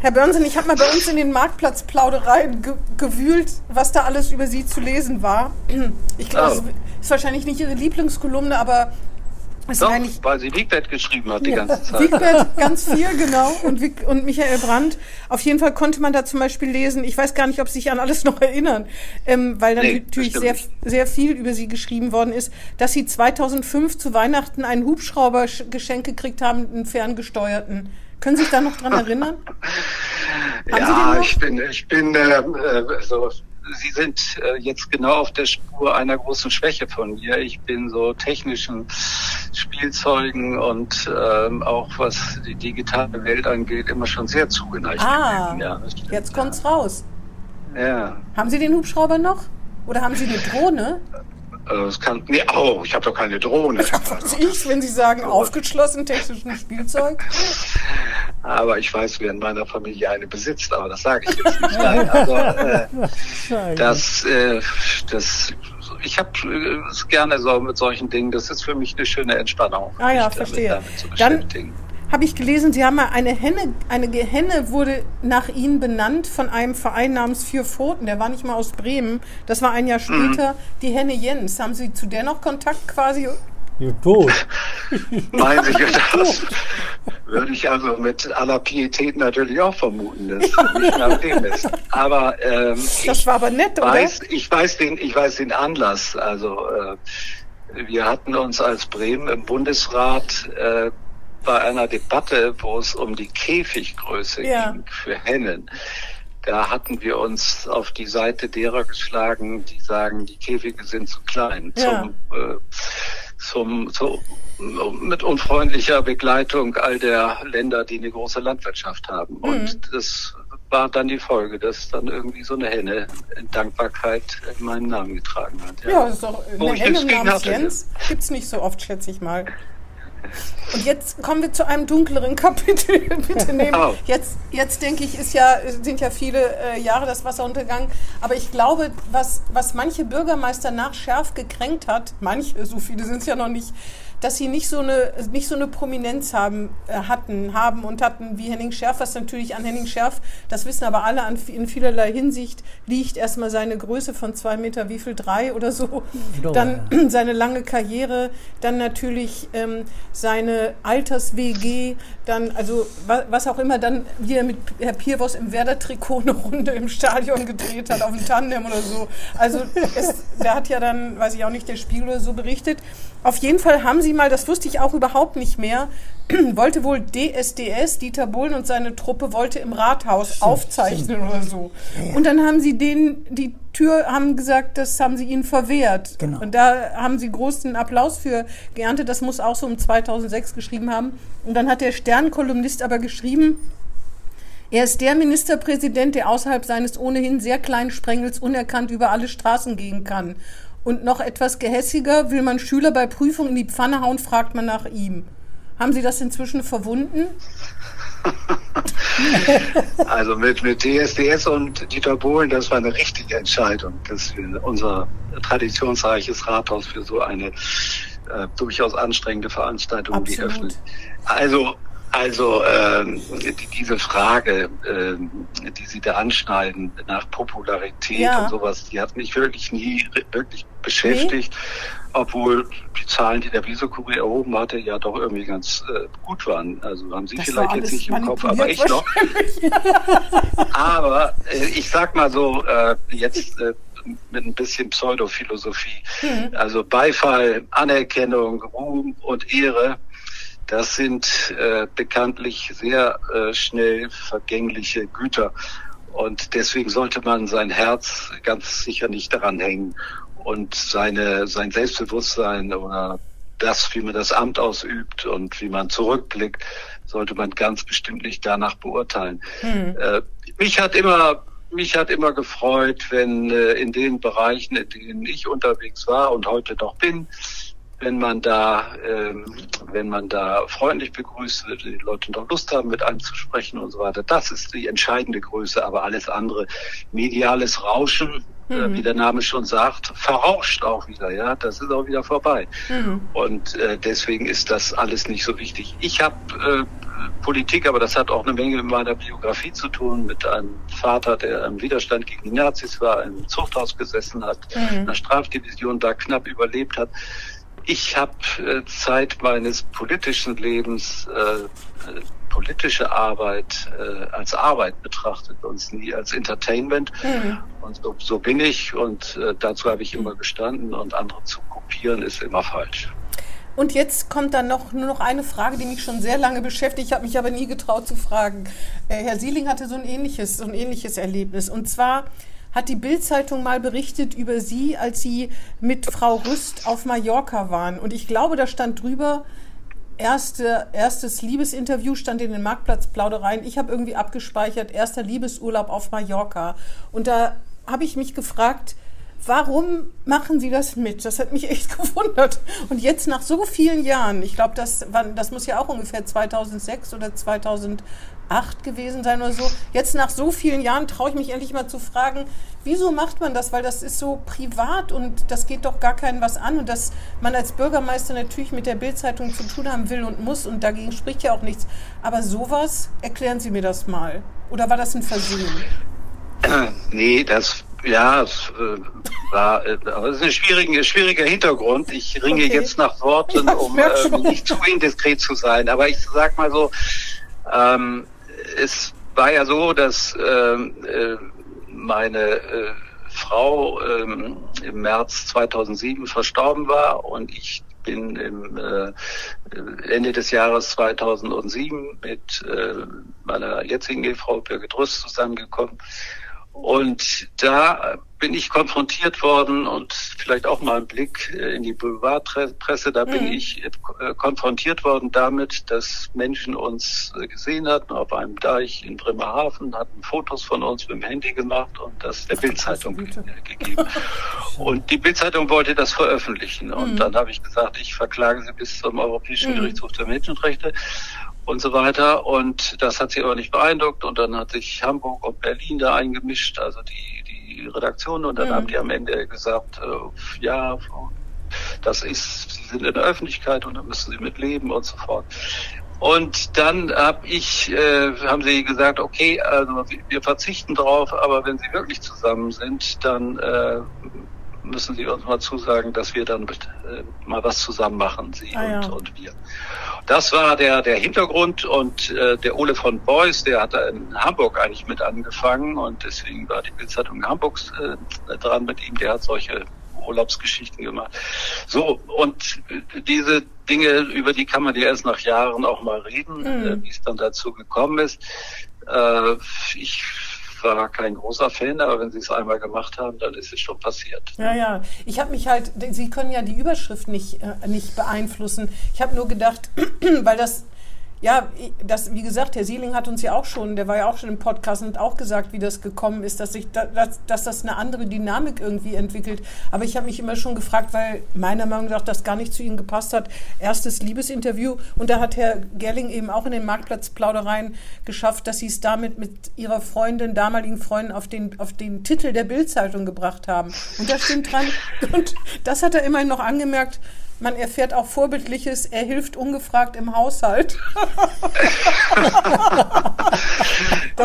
Herr Börnsen, ich habe mal bei uns in den Marktplatzplaudereien ge gewühlt, was da alles über Sie zu lesen war. Ich glaube, Oh. es ist wahrscheinlich nicht Ihre Lieblingskolumne, aber ist Doch, eigentlich weil sie Wiegbett geschrieben hat die ganze Zeit. Wigbert <laughs> ganz viel, genau. Und, Wig und Michael Brandt. Auf jeden Fall konnte man da zum Beispiel lesen, ich weiß gar nicht, ob Sie sich an alles <laughs> noch erinnern, ähm, weil dann Nee, natürlich sehr, sehr viel über Sie geschrieben worden ist, dass Sie 2005 zu Weihnachten einen Hubschrauber sch- geschenkt gekriegt haben, einen ferngesteuerten. Können Sie sich da noch dran <laughs> erinnern? Ja, ich bin, ich bin, äh, äh, so, Sie sind äh, jetzt genau auf der Spur einer großen Schwäche von mir. Ich bin so technischen Spielzeugen und ähm, auch was die digitale Welt angeht, immer schon sehr zugeneigt Ah. Ja, das jetzt kommt's raus. Ja. Haben Sie den Hubschrauber noch? Oder haben Sie eine Drohne? Äh, Es kann, nee, oh, ich habe doch keine Drohne. <laughs> Was ich, wenn Sie sagen, aufgeschlossen technischen Spielzeug? <laughs> Aber ich weiß, wer in meiner Familie eine besitzt, aber das sage ich jetzt nicht. Nein, also, äh, das, äh, das, ich habe es gerne so mit solchen Dingen. Das ist für mich eine schöne Entspannung. Ah ja, damit- verstehe. Damit zu Dann-. Habe ich gelesen, Sie haben mal eine Henne, eine Henne wurde nach Ihnen benannt von einem Verein namens Vier Pfoten. Der war nicht mal aus Bremen. Das war ein Jahr Mhm. später die Henne Jens. Haben Sie zu der noch Kontakt quasi? Du tot. Meinen Sie, das würde ich also mit aller Pietät natürlich auch vermuten, dass es nicht <laughs> nach dem ist. Aber ähm, Das ich war aber nett, oder? weiß, ich weiß den, ich weiß den Anlass. Also äh, wir hatten uns als Bremen im Bundesrat äh, bei einer Debatte, wo es um die Käfiggröße Ja. ging für Hennen. Da hatten wir uns auf die Seite derer geschlagen, die sagen, die Käfige sind zu klein. Ja. Zum, äh, zum, zu, mit unfreundlicher Begleitung all der Länder, die eine große Landwirtschaft haben. Mhm. Und das war dann die Folge, dass dann irgendwie so eine Henne in Dankbarkeit meinen Namen getragen hat. Ja, das ist doch eine Henne namens. Jens. Gibt's nicht so oft, schätze ich mal. Und jetzt kommen wir zu einem dunkleren Kapitel. <laughs> Bitte nehmen. Oh. Jetzt, jetzt denke ich, ist ja, sind ja viele äh, Jahre das Wasser untergegangen. Aber ich glaube, was, was manche Bürgermeister nach Schärf gekränkt hat, manche, so viele sind es ja noch nicht, dass sie nicht so eine, nicht so eine Prominenz haben, äh, hatten, haben und hatten wie Henning Schärf, was natürlich an Henning Schärf, das wissen aber alle an, in vielerlei Hinsicht, liegt erstmal seine Größe von zwei Meter, wie viel, drei oder so, Doch, dann <clears throat> seine lange Karriere, dann natürlich ähm, seine Alters-WG, dann, also wa was auch immer, dann wie er mit Herr Piervos im Werder-Trikot eine Runde im Stadion gedreht hat, auf dem Tandem oder so. Also es, der hat ja dann, weiß ich auch nicht, der Spiegel oder so berichtet. Auf jeden Fall haben sie mal, das wusste ich auch überhaupt nicht mehr, <clears throat> wollte wohl DSDS, Dieter Bohlen und seine Truppe wollte im Rathaus stimmt, aufzeichnen stimmt. oder so. Ja. Und dann haben sie denen die Tür, haben gesagt, das haben sie ihnen verwehrt. Genau. Und da haben sie großen Applaus für geerntet. Das muss auch so um 2006 geschrieben haben. Und dann hat der Sternkolumnist aber geschrieben, er ist der Ministerpräsident, der außerhalb seines ohnehin sehr kleinen Sprengels unerkannt über alle Straßen gehen kann. Und noch etwas gehässiger, will man Schüler bei Prüfungen in die Pfanne hauen, fragt man nach ihm. Haben Sie das inzwischen verwunden? <laughs> also mit, mit DSDS und Dieter Bohlen, das war eine richtige Entscheidung, dass wir unser traditionsreiches Rathaus für so eine äh, durchaus anstrengende Veranstaltung Absolut. die öffnen. Also also ähm, diese Frage, ähm, die Sie da anschneiden nach Popularität ja. und sowas, die hat mich wirklich nie wirklich beschäftigt, nee. obwohl die Zahlen, die der Visokurier erhoben hatte, ja doch irgendwie ganz äh, gut waren. Also haben Sie das vielleicht jetzt nicht im Kopf, aber ich noch. <laughs> aber äh, ich sag mal so, äh, jetzt äh, mit ein bisschen Pseudophilosophie. Mhm. Also Beifall, Anerkennung, Ruhm und Ehre das sind äh, bekanntlich sehr äh, schnell vergängliche Güter. Und deswegen sollte man sein Herz ganz sicher nicht daran hängen und seine, sein Selbstbewusstsein oder das, wie man das Amt ausübt und wie man zurückblickt, sollte man ganz bestimmt nicht danach beurteilen. Hm. Äh, mich hat immer mich hat immer gefreut, wenn äh, in den Bereichen, in denen ich unterwegs war und heute noch bin, wenn man da, ähm, wenn man da freundlich begrüßt wird, die Leute noch Lust haben, mit einem zu sprechen und so weiter. Das ist die entscheidende Größe, aber alles andere, mediales Rauschen, äh, mhm. äh, wie der Name schon sagt, verrauscht auch wieder, ja, das ist auch wieder vorbei. Mhm. Und äh, deswegen ist das alles nicht so wichtig. Ich habe äh, Politik, aber das hat auch eine Menge mit meiner Biografie zu tun, mit einem Vater, der im Widerstand gegen die Nazis war, im Zuchthaus gesessen hat, mhm. in einer Strafdivision da knapp überlebt hat ich habe äh, Zeit meines politischen Lebens äh, äh, politische Arbeit äh, als Arbeit betrachtet und nie als Entertainment. Mhm. Und so, so, bin ich und äh, dazu habe ich immer gestanden und andere zu kopieren ist immer falsch. Und jetzt kommt dann noch nur noch eine Frage, die mich schon sehr lange beschäftigt. Ich habe mich aber nie getraut zu fragen. Äh, Herr Sieling hatte so ein ähnliches, so ein ähnliches Erlebnis. Und zwar hat die Bildzeitung mal berichtet über Sie, als Sie mit Frau Rüst auf Mallorca waren. Und ich glaube, da stand drüber, erste, erstes Liebesinterview stand in den Marktplatzplaudereien. Ich habe irgendwie abgespeichert, erster Liebesurlaub auf Mallorca. Und da habe ich mich gefragt, warum machen Sie das mit? Das hat mich echt <laughs> gewundert. Und jetzt nach so vielen Jahren, ich glaube, das, das muss ja auch ungefähr 2006 oder 2008 gewesen sein oder so. Jetzt nach so vielen Jahren traue ich mich endlich mal zu fragen, wieso macht man das? Weil das ist so privat und das geht doch gar keinen was an. Und dass man als Bürgermeister natürlich mit der Bildzeitung zu tun haben will und muss und dagegen spricht ja auch nichts. Aber sowas, erklären Sie mir das mal. Oder war das ein Versehen? <clears throat> Nee, das ja, es äh, war, äh, aber es ist ein schwieriger, schwieriger Hintergrund. Ich ringe okay. jetzt nach Worten, ja, um äh, nicht zu indiskret zu sein. Aber ich sag mal so, ähm, es war ja so, dass ähm, äh, meine äh, Frau ähm, im März 2007 verstorben war und ich bin im äh, Ende des Jahres 2007 mit äh, meiner jetzigen Ehefrau Birgit Rüst zusammengekommen. Und da bin ich konfrontiert worden und vielleicht auch mal ein Blick äh, in die Boulevardpresse, da bin mhm. ich äh, konfrontiert worden damit, dass Menschen uns äh, gesehen hatten auf einem Deich in Bremerhaven, hatten Fotos von uns mit dem Handy gemacht und das der Bildzeitung gegeben. Und die Bildzeitung wollte das veröffentlichen. Und mhm. dann habe ich gesagt, ich verklage sie bis zum Europäischen mhm. Gerichtshof der Menschenrechte und so weiter. Und das hat sie aber nicht beeindruckt. Und dann hat sich Hamburg und Berlin da eingemischt, also die, die Redaktion. Und dann mhm. haben die am Ende gesagt, äh, ja, das ist, sie sind in der Öffentlichkeit und da müssen sie mit leben und so fort. Und dann hab ich, äh, haben sie gesagt, okay, also wir verzichten drauf, aber wenn sie wirklich zusammen sind, dann äh, müssen Sie uns mal zusagen, dass wir dann äh, mal was zusammen machen, Sie ah, und, ja. und wir. Das war der, der Hintergrund und äh, der Ole von Beuys, der hat da in Hamburg eigentlich mit angefangen und deswegen war die Bildzeitung Hamburgs äh, dran mit ihm. Der hat solche Urlaubsgeschichten gemacht. So, und diese Dinge, über die kann man ja erst nach Jahren auch mal reden, mhm. wie es dann dazu gekommen ist. Äh, ich war kein großer Fan, aber wenn Sie es einmal gemacht haben, dann ist es schon passiert. Ja, ja. Ich habe mich halt, Sie können ja die Überschrift nicht, äh, nicht beeinflussen. Ich habe nur gedacht, <clears throat> weil das ja, das, wie gesagt, Herr Sieling hat uns ja auch schon, der war ja auch schon im Podcast und hat auch gesagt, wie das gekommen ist, dass, sich, dass, dass das eine andere Dynamik irgendwie entwickelt. Aber ich habe mich immer schon gefragt, weil meiner Meinung nach das gar nicht zu Ihnen gepasst hat. Erstes Liebesinterview und da hat Herr Gerling eben auch in den Marktplatzplaudereien geschafft, dass Sie es damit mit Ihrer Freundin, damaligen Freundin, auf den, auf den Titel der Bildzeitung gebracht haben. Und da stimmt dran. <laughs> Und das hat er immerhin noch angemerkt, man erfährt auch Vorbildliches, er hilft ungefragt im Haushalt. <laughs>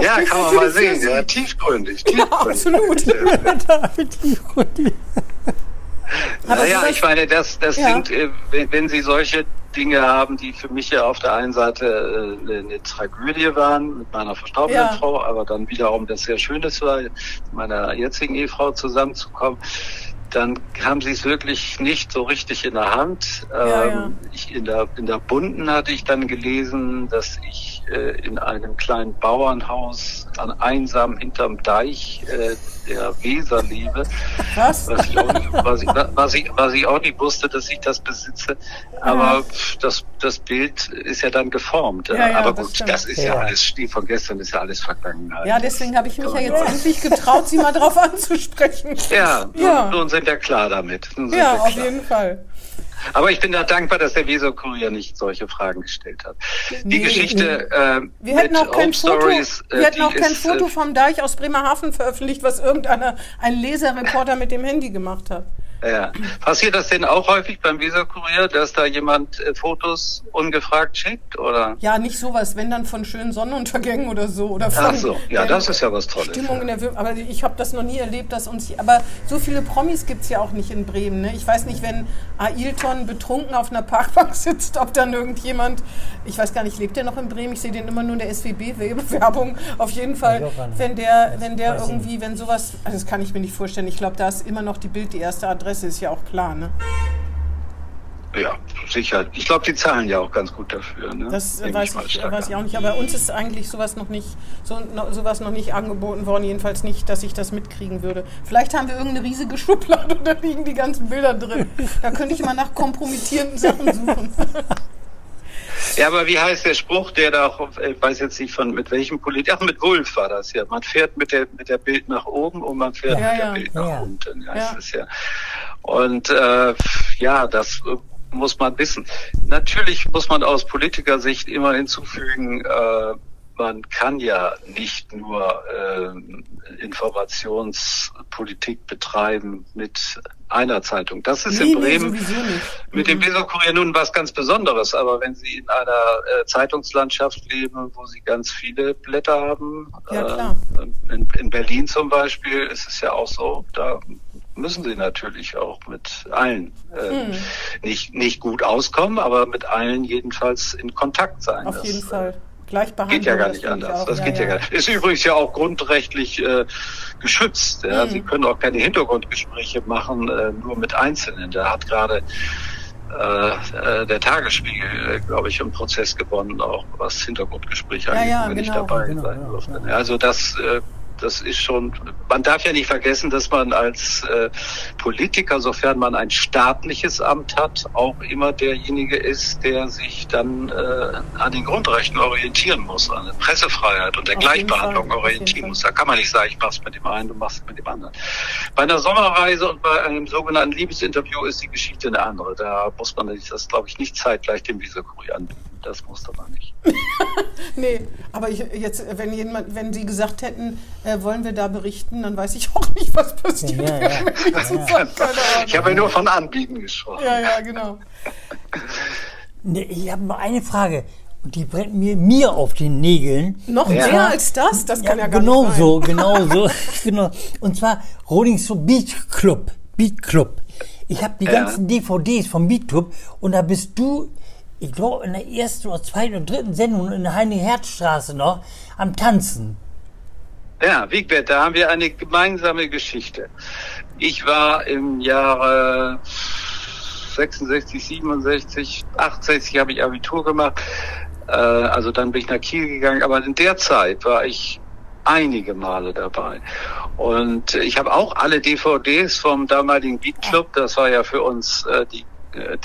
ja, kann man mal sehen. Ja, tiefgründig. tiefgründig. Ja, absolut. <laughs> tiefgründig. Naja, ich meine, das, das ja. sind, äh, wenn Sie solche Dinge haben, die für mich ja auf der einen Seite äh, eine Tragödie waren mit meiner verstorbenen ja. Frau, aber dann wiederum das sehr Schönes war, mit meiner jetzigen Ehefrau zusammenzukommen dann haben sie es wirklich nicht so richtig in der Hand. Ja, ja. Ähm, ich, in, der, in der Bunden hatte ich dann gelesen, dass ich äh, in einem kleinen Bauernhaus an einsam hinterm Deich äh, der Weser lebe. Was? Was ich, auch nicht, was, ich, was, ich, was ich auch nicht wusste, dass ich das besitze. Aber ja. das, das Bild ist ja dann geformt. Ja, ja, Aber gut, das, das ist ja, alles, die von gestern ist ja alles Vergangenheit. Ja, deswegen habe ich mich ja jetzt endlich getraut, Sie mal <laughs> drauf anzusprechen. Ja, ja. Nun, nun sind wir klar damit. ja, auf jeden Fall. Aber ich bin da dankbar, dass der Weser Kurier nicht solche Fragen gestellt hat. Die nee, Geschichte äh, wir hätten auch kein Foto, Stories, äh, wir hätten auch kein ist, Foto äh, vom Deich aus Bremerhaven veröffentlicht, was irgendeiner ein Leserreporter mit dem Handy gemacht hat. Ja. Passiert das denn auch häufig beim Weserkurier, dass da jemand äh, Fotos ungefragt schickt, oder? Ja, nicht sowas, wenn dann von schönen Sonnenuntergängen oder so. Oder von Ach so, ja, das ist ja was Tolles. Stimmung in der Wir aber ich habe das noch nie erlebt, dass uns, aber so viele Promis gibt's ja auch nicht in Bremen. Ne? Ich weiß nicht, wenn Ailton betrunken auf einer Parkbank <laughs> sitzt, ob dann irgendjemand, ich weiß gar nicht, lebt der noch in Bremen? Ich sehe den immer nur in der SWB-Werbung. Auf jeden Fall, wenn der, wenn der irgendwie, wenn sowas, also das kann ich mir nicht vorstellen. Ich glaube, da ist immer noch die Bild die erste Adresse Adresse ist ja auch klar, ne? Ja, sicher. Ich glaube, die zahlen ja auch ganz gut dafür. Ne? Das weiß ich, ich weiß ich auch nicht. Aber uns ist eigentlich sowas noch nicht, so, no, sowas noch nicht angeboten worden. Jedenfalls nicht, dass ich das mitkriegen würde. Vielleicht haben wir irgendeine riesige Schublade und <laughs> da liegen die ganzen Bilder drin. Da könnte ich mal nach kompromittierenden Sachen suchen. <laughs> Ja, aber wie heißt der Spruch, der da auch, ich weiß jetzt nicht von mit welchem Politiker, ach mit Wulf war das ja. Man fährt mit der mit der Bild nach oben und man fährt ja, mit ja. der Bild nach ja. unten, heißt es ja. Und äh, ja, das muss man wissen. Natürlich muss man aus Politikersicht immer hinzufügen, äh, man kann ja nicht nur äh, Informationspolitik betreiben mit einer Zeitung. Das ist nee, in Bremen nee, mit dem mhm. Weserkurier nun was ganz Besonderes. Aber wenn Sie in einer äh, Zeitungslandschaft leben, wo Sie ganz viele Blätter haben, ja, äh, in, in Berlin zum Beispiel ist es ja auch so, da müssen sie natürlich auch mit allen äh, hm. nicht, nicht gut auskommen, aber mit allen jedenfalls in Kontakt sein. Auf das, jeden Fall. Gleichbehandlung. Geht ja gar nicht anders. Das ja, geht ja, ja, gar nicht. Ist übrigens ja auch grundrechtlich äh, geschützt. Ja? Mhm. Sie können auch keine Hintergrundgespräche machen, äh, nur mit Einzelnen. Da hat gerade äh, äh der Tagesspiegel, äh, glaube ich, im Prozess gewonnen, auch was Hintergrundgespräche angeht, ja, wenn genau. ich dabei genau, sein durfte. Also das das ist schon, man darf ja nicht vergessen, dass man als äh, Politiker, sofern man ein staatliches Amt hat, auch immer derjenige ist, der sich dann äh, an den Grundrechten orientieren muss, an der Pressefreiheit und der Auf Gleichbehandlung orientieren muss. Da kann man nicht sagen, ich mach's mit dem einen, du machst es mit dem anderen. Bei einer Sommerreise und bei einem sogenannten Liebesinterview ist die Geschichte eine andere. Da muss man das, glaube ich, nicht zeitgleich dem Visakurier anbieten. Das musste man nicht. <laughs> nee, aber ich, jetzt, wenn jemand, wenn Sie gesagt hätten, äh, wollen wir da berichten, dann weiß ich auch nicht, was passiert. Ja, ja, ja. Ich habe ja nur von Anbieten gesprochen. Ja, ja, genau. Nee, ich habe mal eine Frage. Und die brennt mir, mir auf den Nägeln. Noch mehr zwar, als das? Das kann ja, gar genau nicht sein. So, genau so, <laughs> genau. Und zwar Rolling Stone Beat Club. Beat Club. Ich habe die ganzen DVDs vom Beat Club und da bist du ich glaube, in der ersten oder zweiten oder dritten Sendung in der Heine-Herz-Straße noch am Tanzen. Ja, Wiegbert, da haben wir eine gemeinsame Geschichte. Ich war im Jahre 66, 67, 68 habe ich Abitur gemacht. Äh, also dann bin ich nach Kiel gegangen. Aber in der Zeit war ich einige Male dabei. Und ich habe auch alle DVDs vom damaligen Beat Club. Das war ja für uns äh, die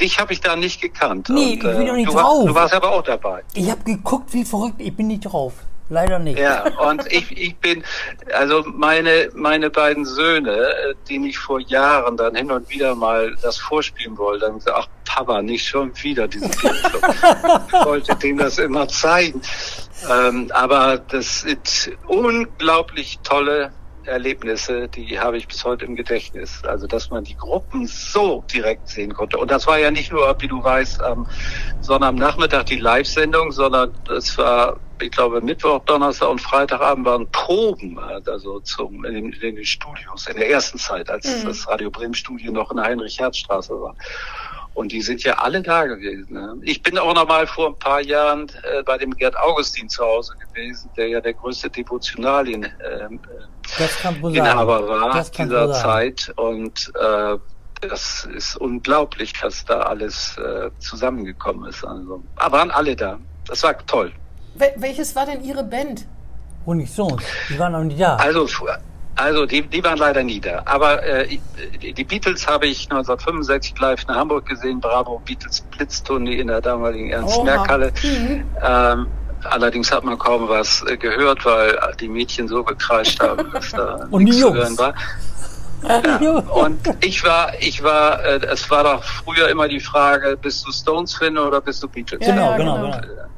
Dich habe ich da nicht gekannt. Nee, Und, ich bin äh, doch nicht du, drauf. Warst, du warst aber auch dabei. Ich habe geguckt, wie verrückt, ich bin nicht drauf. Leider nicht. Ja, <laughs> und ich, ich bin, also meine, meine beiden Söhne, äh, denen ich vor Jahren dann hin und wieder mal das vorspielen wollte, dann gesagt, ach Papa, nicht schon wieder diesen Filmclub. <laughs> ich wollte denen das immer zeigen. Ähm, aber das sind unglaublich tolle Erlebnisse, die habe ich bis heute im Gedächtnis. Also, dass man die Gruppen so direkt sehen konnte. Und das war ja nicht nur, wie du weißt, am Sonnabendnachmittag die Live-Sendung, sondern es war, ich glaube, Mittwoch, Donnerstag und Freitagabend waren Proben, also zum, in, den, in den Studios, in der ersten Zeit, als das Radio Bremen Studio noch in der Heinrich-Herz-Straße war. Und die sind ja alle da gewesen. Ne? Ich bin auch noch mal vor ein paar Jahren äh, bei dem Gerd Augustin zu Hause gewesen, der ja der größte Devotionalien sagen. Inhaber war dieser. Zeit. Und äh, das ist unglaublich, dass da alles äh, zusammengekommen ist. Also, aber waren alle da. Das war toll. Wel welches war denn Ihre Band? Und nicht so. Die waren noch nicht da. Also, also die, die waren leider nie da. Aber äh, die Beatles habe ich 1965 live in Hamburg gesehen. Bravo Beatles Blitztournee in der damaligen. Ernst-Merck-Halle. Ähm, allerdings hat man kaum was äh, gehört, weil die Mädchen so gekreischt haben, <laughs> dass da Und nichts zu hören war. Ja, und ich war, ich war, äh, es war doch früher immer die Frage, bist du Stones-Fan oder bist du Beatles? Ja, genau, ja, genau, genau. genau.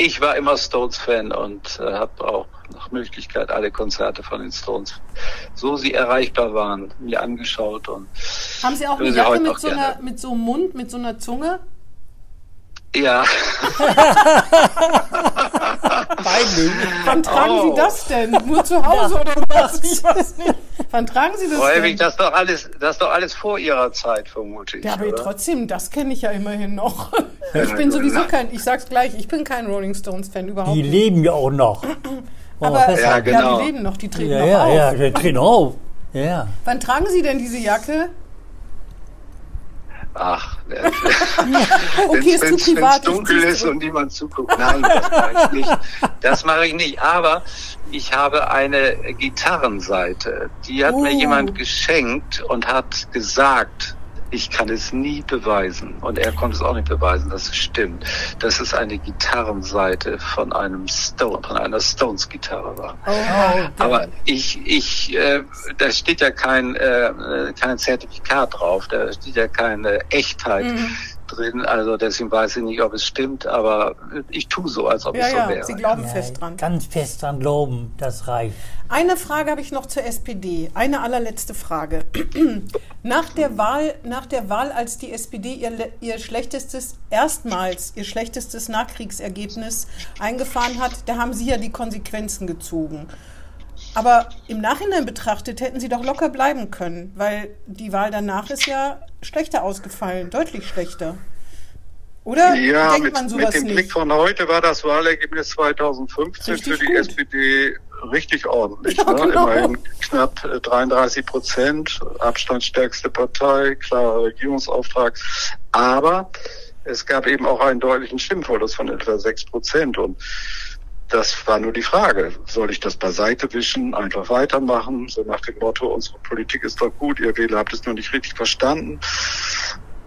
Ich war immer Stones-Fan und äh, habe auch nach Möglichkeit alle Konzerte von den Stones, so sie erreichbar waren, mir angeschaut und Haben Sie auch eine Jacke mit so, einer, mit so einem Mund, mit so einer Zunge? ja, <laughs> Peinlich. Wann tragen Oh. Sie das denn? Nur zu Hause oder was? Ich weiß nicht. Wann tragen Sie das häufig denn? das doch alles, das doch alles vor ihrer Zeit, vermute ich. Ja, aber oder? trotzdem, das kenne ich ja immerhin noch. <laughs> Ich bin sowieso kein, ich sag's gleich, ich bin kein Rolling Stones Fan überhaupt Die nicht. leben ja auch noch. <clears throat> Aber Oh, festhalten. Ja, genau. ja, die leben noch, die treten ja, noch ja, auf. ja, der tritt auf. Ja. Wann tragen Sie denn diese Jacke? Ach, Okay, ist wenn zu es dunkel ist und niemand zuguckt. Nein, das mache ich nicht. Das mache ich nicht. Aber ich habe eine Gitarrenseite. Die hat mir Oh. jemand geschenkt und hat gesagt, ich kann es nie beweisen. Und er konnte es auch nicht beweisen, dass es stimmt. Dass es eine Gitarrenseite von einem Stone, von einer Stones-Gitarre war. Oh, Aber ich, ich, äh, da steht ja kein, äh, kein Zertifikat drauf, da steht ja keine Echtheit Mhm. Drin. Also deswegen weiß ich nicht, ob es stimmt, aber ich tue so, als ob ja, es so ja, wäre. Sie glauben Ja, fest dran. Ganz fest dran glauben, das reicht. Eine Frage habe ich noch zur SPD. Eine allerletzte Frage. <clears throat> Nach der Wahl, nach der Wahl, als die SPD ihr, ihr schlechtestes, erstmals ihr schlechtestes Nachkriegsergebnis eingefahren hat, da haben Sie ja die Konsequenzen gezogen. Aber im Nachhinein betrachtet hätten Sie doch locker bleiben können, weil die Wahl danach ist ja schlechter ausgefallen, deutlich schlechter. Oder Ja, denkt mit, man mit sowas dem nicht? Blick von heute war das Wahlergebnis 2015 Richtig für die gut. SPD richtig ordentlich. Ja, ne? genau. Immerhin knapp äh, 33 Prozent, abstandsstärkste Partei, klarer Regierungsauftrag. Aber es gab eben auch einen deutlichen Stimmverlust von etwa 6 Prozent. Und das war nur die Frage, soll ich das beiseite wischen, einfach weitermachen, so nach dem Motto, unsere Politik ist doch gut, ihr Wähler habt es nur nicht richtig verstanden.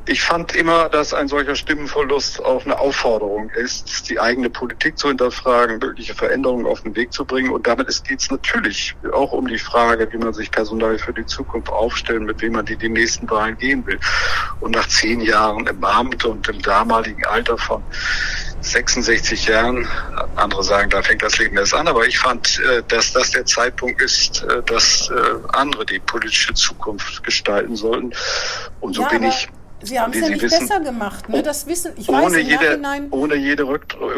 Ich fand immer, dass ein solcher Stimmenverlust auch eine Aufforderung ist, die eigene Politik zu hinterfragen, mögliche Veränderungen auf den Weg zu bringen. Und damit geht es natürlich auch um die Frage, wie man sich personell für die Zukunft aufstellen, mit wem man die, die nächsten Wahlen gehen will. Und nach zehn Jahren im Amt und im damaligen Alter von 66 Jahren, andere sagen, da fängt das Leben erst an, aber ich fand, äh, dass das der Zeitpunkt ist, äh, dass äh, andere die politische Zukunft gestalten sollten. Und so Ja, bin ich Sie haben es wie ja Sie nicht wissen, besser gemacht, ne? Das wissen, ich weiß ohne im jede, Nachhinein. ohne jede,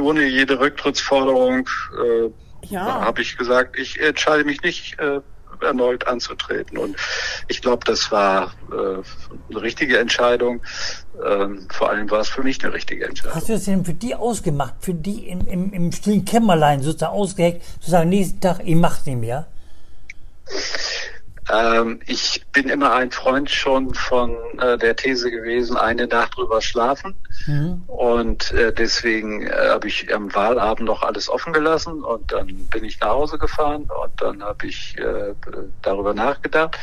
ohne jede Rücktrittsforderung äh, Ja. habe ich gesagt, ich entscheide mich nicht äh, erneut anzutreten. Und ich glaube, das war äh, eine richtige Entscheidung. Ähm, vor allem war es für mich eine richtige Entscheidung. Hast du das denn für die ausgemacht, für die im, im, im stillen Kämmerlein sozusagen ausgeheckt, zu sagen, nächsten Tag, ich mach's nicht mehr? Ähm, ich bin immer ein Freund schon von äh, der These gewesen, eine Nacht drüber schlafen. Mhm. Und äh, deswegen äh, habe ich am Wahlabend noch alles offen gelassen und dann bin ich nach Hause gefahren und dann habe ich äh, darüber nachgedacht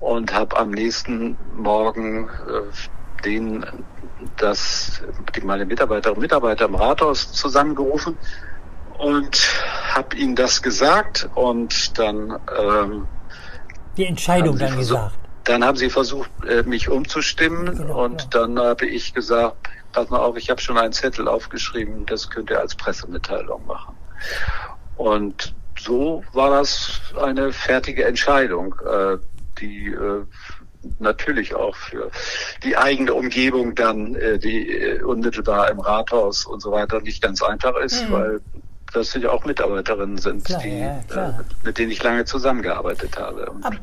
und habe am nächsten Morgen äh, den das die meine Mitarbeiterinnen und Mitarbeiter im Rathaus zusammengerufen und habe ihnen das gesagt und dann ähm, die Entscheidung dann gesagt. Dann haben sie versucht, äh, mich umzustimmen genau, und ja. dann habe ich gesagt, pass mal auf, ich habe schon einen Zettel aufgeschrieben, das könnt ihr als Pressemitteilung machen. Und so war das eine fertige Entscheidung, äh, die äh, natürlich auch für die eigene Umgebung dann, die unmittelbar im Rathaus und so weiter nicht ganz einfach ist, mhm. weil das sind ja auch Mitarbeiterinnen sind, klar, die, ja, äh, mit denen ich lange zusammengearbeitet habe. Und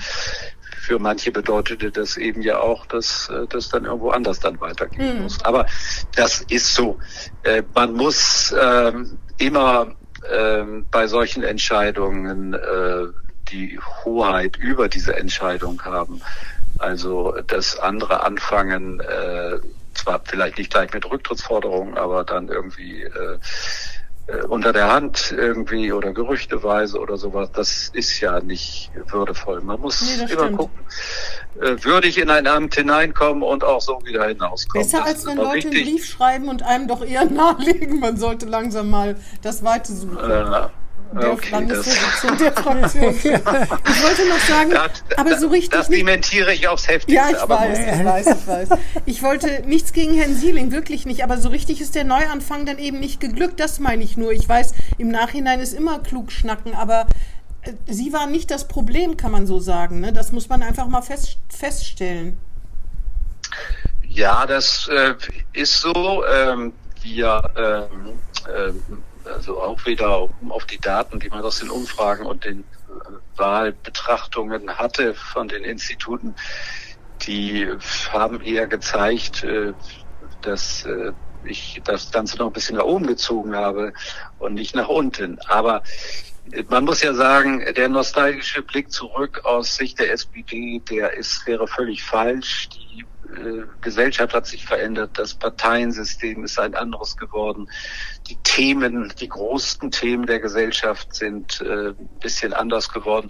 für manche bedeutete das eben ja auch, dass äh, das dann irgendwo anders dann weitergehen mhm. muss. Aber das ist so. Äh, man muss ähm, immer ähm, bei solchen Entscheidungen äh, die Hoheit über diese Entscheidung haben. Also dass andere anfangen, äh, zwar vielleicht nicht gleich mit Rücktrittsforderungen, aber dann irgendwie äh, äh, unter der Hand irgendwie oder gerüchteweise oder sowas, das ist ja nicht würdevoll. Man muss nee, immer stimmt. gucken, äh, würde ich in ein Amt hineinkommen und auch so wieder hinauskommen. Besser als wenn Leute wichtig. einen Brief schreiben und einem doch eher <laughs> nahelegen, man sollte langsam mal das Weite suchen. Äh, der okay, Landesvorsitzende der Fraktion. <laughs> ich wollte noch sagen, das, aber so richtig. Das dementiere ich aufs Heftigste. Ja, ich weiß, ich weiß, ich weiß. Ich wollte nichts gegen Herrn Sieling, wirklich nicht, aber so richtig ist der Neuanfang dann eben nicht geglückt, das meine ich nur. Ich weiß, im Nachhinein ist immer klug schnacken, aber äh, Sie waren nicht das Problem, kann man so sagen. Ne? Das muss man einfach mal fest, feststellen. Ja, das äh, ist so. Ähm, wir ähm, ähm, also auch wieder auf die Daten, die man aus den Umfragen und den äh, Wahlbetrachtungen hatte von den Instituten, die haben eher gezeigt, äh, dass äh, ich das Ganze noch ein bisschen nach oben gezogen habe und nicht nach unten. Aber man muss ja sagen, der nostalgische Blick zurück aus Sicht der SPD, der ist, wäre völlig falsch. Die Gesellschaft hat sich verändert, das Parteiensystem ist ein anderes geworden. Die Themen, die großen Themen der Gesellschaft sind äh, ein bisschen anders geworden.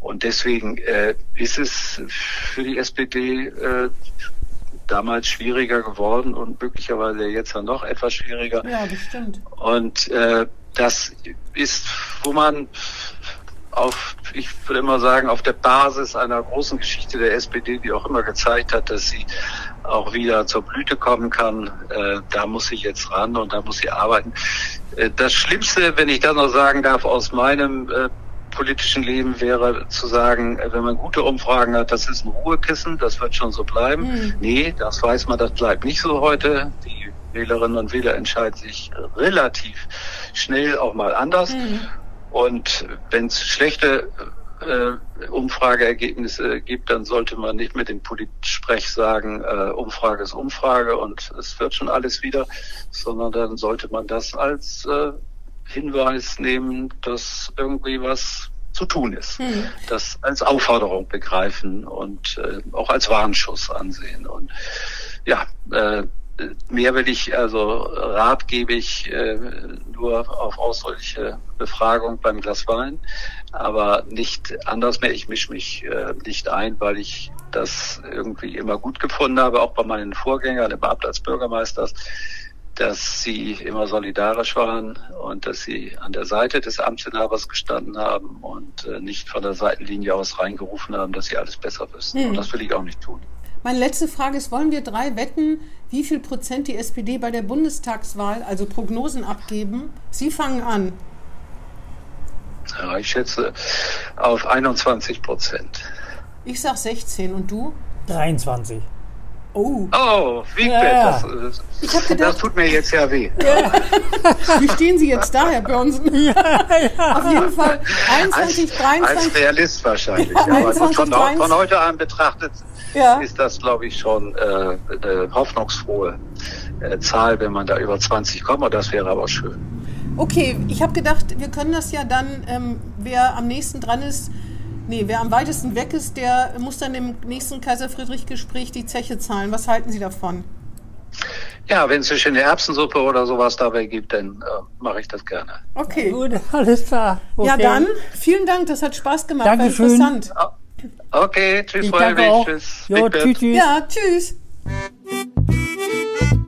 Und deswegen äh, ist es für die SPD äh, damals schwieriger geworden und möglicherweise jetzt noch etwas schwieriger. Ja, bestimmt. Und äh, das ist, wo man auf, ich würde immer sagen, auf der Basis einer großen Geschichte der SPD, die auch immer gezeigt hat, dass sie auch wieder zur Blüte kommen kann. Äh, da muss sie jetzt ran und da muss sie arbeiten. Äh, das Schlimmste, wenn ich das noch sagen darf, aus meinem äh, politischen Leben wäre zu sagen, äh, wenn man gute Umfragen hat, das ist ein Ruhekissen, das wird schon so bleiben. Mhm. Nee, das weiß man, das bleibt nicht so heute. Die Wählerinnen und Wähler entscheiden sich relativ schnell auch mal anders. Mhm. Und wenn es schlechte äh, Umfrageergebnisse gibt, dann sollte man nicht mit dem Politsprech sagen, äh, Umfrage ist Umfrage und es wird schon alles wieder, sondern dann sollte man das als äh, Hinweis nehmen, dass irgendwie was zu tun ist. Mhm. Das als Aufforderung begreifen und äh, auch als Warnschuss ansehen. Und ja, äh, mehr will ich, also Rat gebe ich äh, nur auf ausdrückliche Befragung beim Glas Wein, aber nicht anders mehr. Ich mische mich äh, nicht ein, weil ich das irgendwie immer gut gefunden habe, auch bei meinen Vorgängern im Amt als Bürgermeisters, dass sie immer solidarisch waren und dass sie an der Seite des Amtsinhabers gestanden haben und äh, nicht von der Seitenlinie aus reingerufen haben, dass sie alles besser wissen. Hm. Und das will ich auch nicht tun. Meine letzte Frage ist, wollen wir drei wetten, wie viel Prozent die SPD bei der Bundestagswahl, also Prognosen abgeben? Sie fangen an. Ja, ich schätze auf 21 Prozent. Ich sag 16 und du? 23. Oh. Oh, wie ja. Das, das, hab gedacht, das tut mir jetzt ja weh. Ja. Wie stehen Sie jetzt da, Herr Börnsen? <laughs> Ja, ja. Auf jeden Fall 21, als, 23. Als Realist wahrscheinlich. Ja, 21, von, von, heute an betrachtet ja. ist das, glaube ich, schon äh, eine hoffnungsfrohe äh, Zahl, wenn man da über 20 kommt. Das wäre aber schön. Okay, ich habe gedacht, wir können das ja dann, ähm, wer am nächsten dran ist, Nee, wer am weitesten weg ist, der muss dann im nächsten Kaiser Friedrich-Gespräch die Zeche zahlen. Was halten Sie davon? Ja, wenn es eine schöne Erbsensuppe oder sowas dabei gibt, dann äh, mache ich das gerne. Okay. Gut, alles klar. Okay. Ja, dann vielen Dank, das hat Spaß gemacht. Dankeschön. War interessant. Okay, tschüss, Ich Frau danke Helwig, auch. tschüss. Jo, tschüss, tschüss. Ja, tschüss.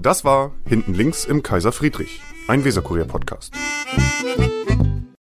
Das war Hinten links im Kaiser Friedrich, ein Weserkurier-Podcast.